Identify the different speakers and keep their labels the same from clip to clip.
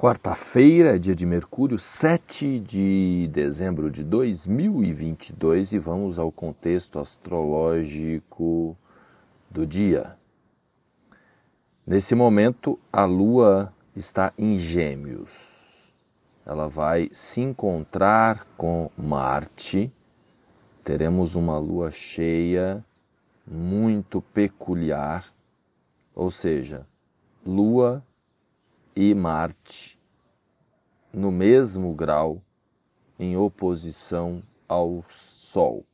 Speaker 1: Quarta-feira, dia de Mercúrio, 7 de dezembro de 2022 e vamos ao contexto astrológico do dia. Nesse momento, a Lua está em Gêmeos. Ela vai se encontrar com Marte. Teremos uma lua cheia muito peculiar, ou seja, Lua e Marte no mesmo grau em oposição ao Sol,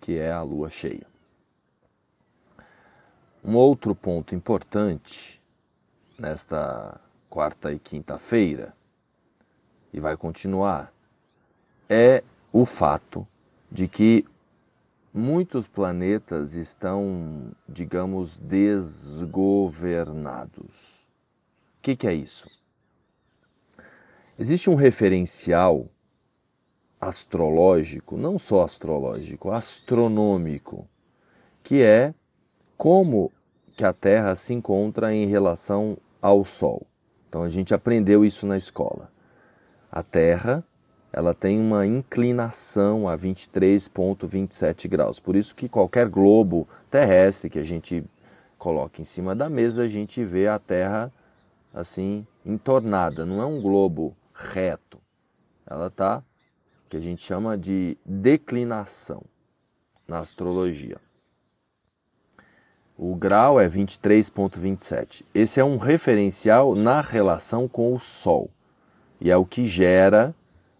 Speaker 1: que é a lua cheia. Um outro ponto importante nesta quarta e quinta-feira, e vai continuar, é o fato de que muitos planetas estão, digamos, desgovernados. O que, que é isso? Existe um referencial astrológico, não só astrológico, astronômico, que é como que a Terra se encontra em relação ao Sol. Então a gente aprendeu isso na escola. A Terra, ela tem uma inclinação a 23.27 graus. Por isso que qualquer globo terrestre que a gente coloca em cima da mesa, a gente vê a Terra assim entornada, não é um globo reto. Ela está que a gente chama de declinação na astrologia. O grau é 23.27. Esse é um referencial na relação com o Sol e é o que gera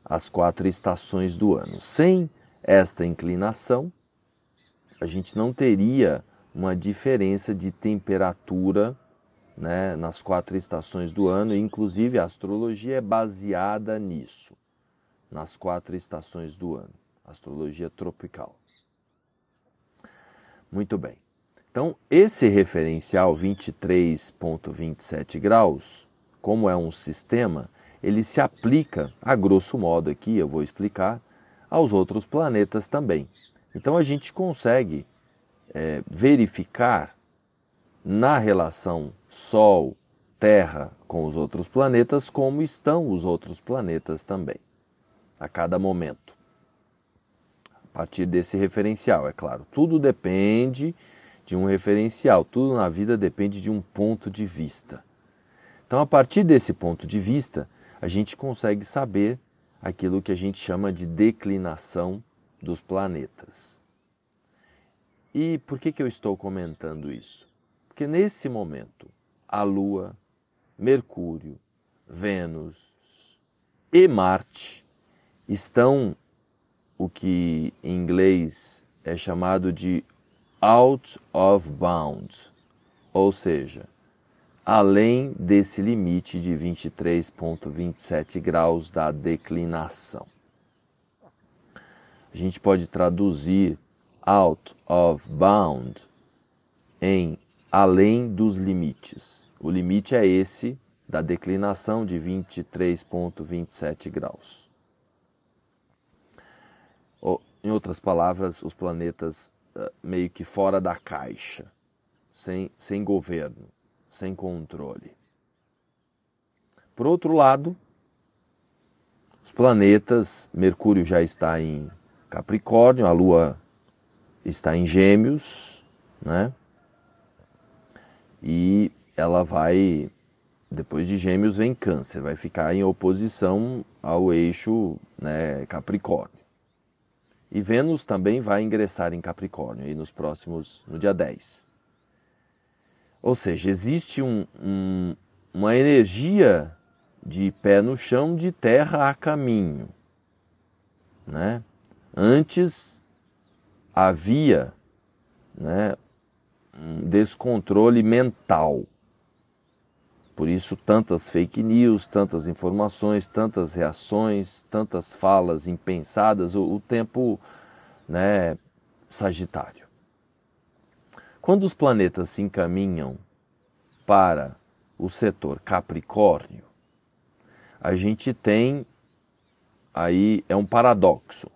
Speaker 1: as quatro estações do ano. Sem esta inclinação, a gente não teria uma diferença de temperatura né, nas quatro estações do ano, inclusive a astrologia é baseada nisso, nas quatro estações do ano, astrologia tropical. Muito bem. Então, esse referencial 23.27 graus, como é um sistema, ele se aplica, a grosso modo aqui, eu vou explicar, aos outros planetas também. Então, a gente consegue é, verificar na relação Sol, Terra com os outros planetas, como estão os outros planetas também, a cada momento. A partir desse referencial, é claro. Tudo depende de um referencial, tudo na vida depende de um ponto de vista. Então, a partir desse ponto de vista, a gente consegue saber aquilo que a gente chama de declinação dos planetas. E por que, que eu estou comentando isso? Porque nesse momento, a Lua, Mercúrio, Vênus e Marte estão o que em inglês é chamado de out of bounds, ou seja, além desse limite de 23,27 graus da declinação. A gente pode traduzir out of bound em além dos limites. O limite é esse da declinação de 23,27 graus. Em outras palavras, os planetas uh, meio que fora da caixa, sem, sem governo, sem controle. Por outro lado, os planetas, Mercúrio já está em Capricórnio, a Lua está em Gêmeos, né? E ela vai, depois de Gêmeos vem Câncer, vai ficar em oposição ao eixo né, Capricórnio. E Vênus também vai ingressar em Capricórnio aí nos próximos, no dia 10. Ou seja, existe um, um, uma energia de pé no chão, de terra a caminho. Né? Antes havia né, um descontrole mental. Por isso, tantas fake news, tantas informações, tantas reações, tantas falas impensadas, o, o tempo né, Sagitário. Quando os planetas se encaminham para o setor Capricórnio, a gente tem aí é um paradoxo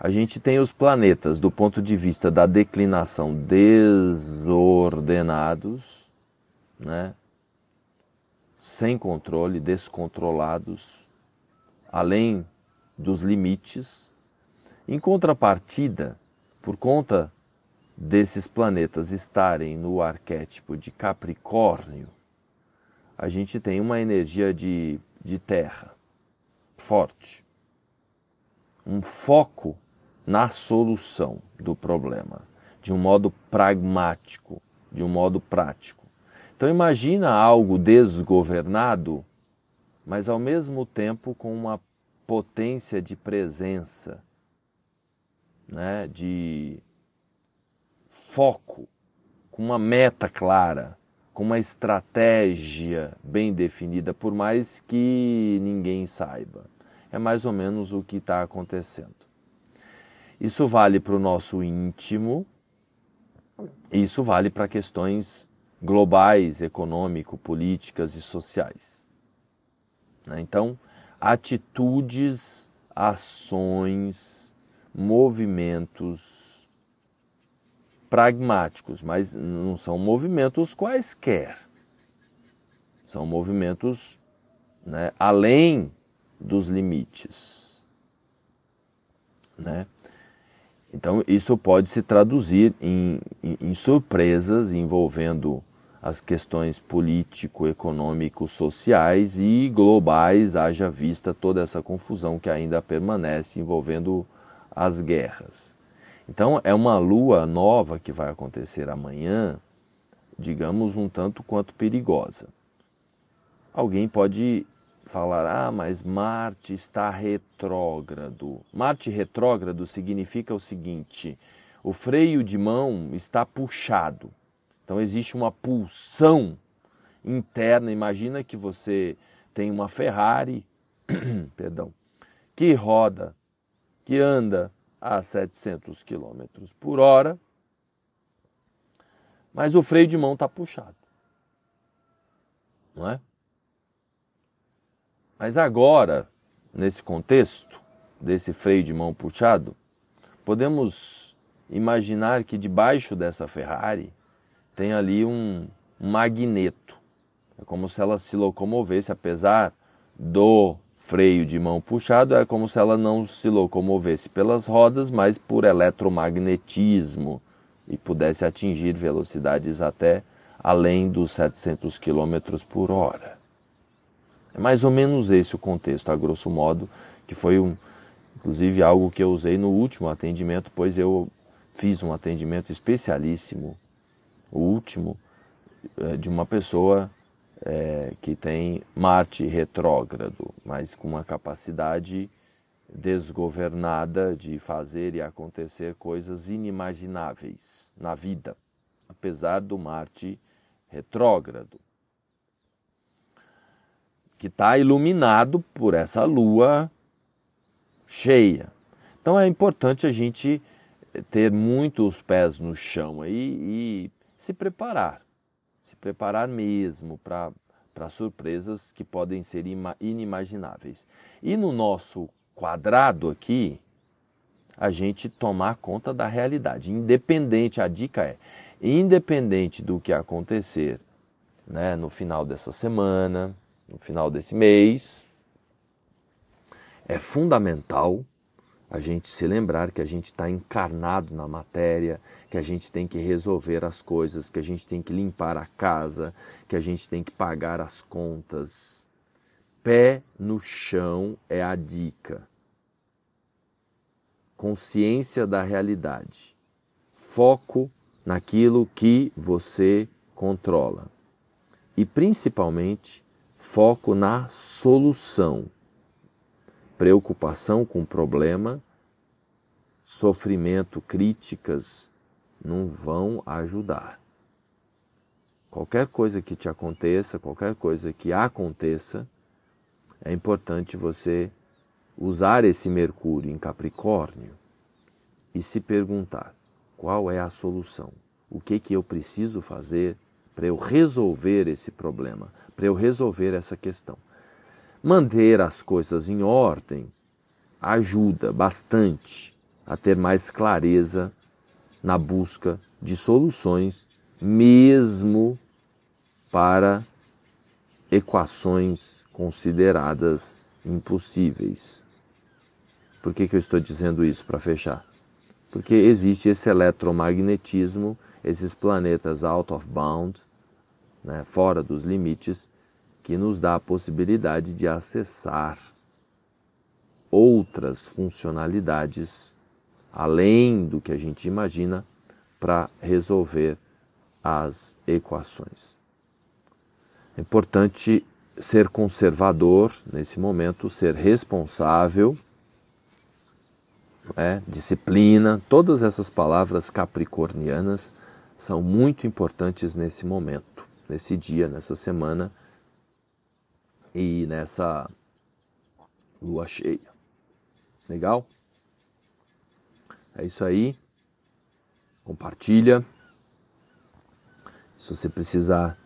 Speaker 1: a gente tem os planetas do ponto de vista da declinação desordenados, né? sem controle, descontrolados, além dos limites. Em contrapartida, por conta desses planetas estarem no arquétipo de Capricórnio, a gente tem uma energia de, de terra forte, um foco na solução do problema, de um modo pragmático, de um modo prático. Então imagina algo desgovernado, mas ao mesmo tempo com uma potência de presença, né, de foco, com uma meta clara, com uma estratégia bem definida, por mais que ninguém saiba. É mais ou menos o que está acontecendo. Isso vale para o nosso íntimo, isso vale para questões globais, econômico, políticas e sociais. Né? Então, atitudes, ações, movimentos pragmáticos, mas não são movimentos quaisquer. São movimentos né, além dos limites. Né? Então, isso pode se traduzir em, em, em surpresas envolvendo as questões político, econômico, sociais e globais, haja vista toda essa confusão que ainda permanece envolvendo as guerras. Então, é uma lua nova que vai acontecer amanhã, digamos, um tanto quanto perigosa. Alguém pode falar, ah, mas Marte está retrógrado. Marte retrógrado significa o seguinte: o freio de mão está puxado. Então existe uma pulsão interna. Imagina que você tem uma Ferrari, perdão, que roda, que anda a 700 km por hora, mas o freio de mão está puxado. Não é? Mas agora, nesse contexto desse freio de mão puxado, podemos imaginar que debaixo dessa Ferrari tem ali um magneto. É como se ela se locomovesse, apesar do freio de mão puxado, é como se ela não se locomovesse pelas rodas, mas por eletromagnetismo e pudesse atingir velocidades até além dos 700 km por hora. É mais ou menos esse o contexto, a grosso modo, que foi um, inclusive algo que eu usei no último atendimento, pois eu fiz um atendimento especialíssimo, o último, eh, de uma pessoa é, que tem Marte retrógrado, mas com uma capacidade desgovernada de fazer e acontecer coisas inimagináveis na vida, apesar do Marte retrógrado que está iluminado por essa lua cheia. Então é importante a gente ter muitos pés no chão aí e se preparar, se preparar mesmo para para surpresas que podem ser inimagináveis. E no nosso quadrado aqui, a gente tomar conta da realidade, independente, a dica é, independente do que acontecer né, no final dessa semana, no final desse mês. É fundamental a gente se lembrar que a gente está encarnado na matéria, que a gente tem que resolver as coisas, que a gente tem que limpar a casa, que a gente tem que pagar as contas. Pé no chão é a dica. Consciência da realidade. Foco naquilo que você controla. E principalmente, foco na solução. Preocupação com o problema, sofrimento, críticas não vão ajudar. Qualquer coisa que te aconteça, qualquer coisa que aconteça, é importante você usar esse Mercúrio em Capricórnio e se perguntar qual é a solução, o que que eu preciso fazer para eu resolver esse problema, para eu resolver essa questão. Manter as coisas em ordem ajuda bastante a ter mais clareza na busca de soluções, mesmo para equações consideradas impossíveis. Por que, que eu estou dizendo isso para fechar? Porque existe esse eletromagnetismo, esses planetas out of bound, né, fora dos limites, que nos dá a possibilidade de acessar outras funcionalidades além do que a gente imagina para resolver as equações. É importante ser conservador nesse momento, ser responsável, é, disciplina, todas essas palavras capricornianas são muito importantes nesse momento, nesse dia, nessa semana e nessa lua cheia. Legal? É isso aí. Compartilha. Se você precisar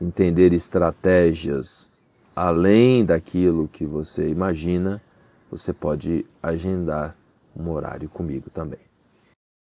Speaker 1: entender estratégias além daquilo que você imagina, você pode agendar um horário comigo também.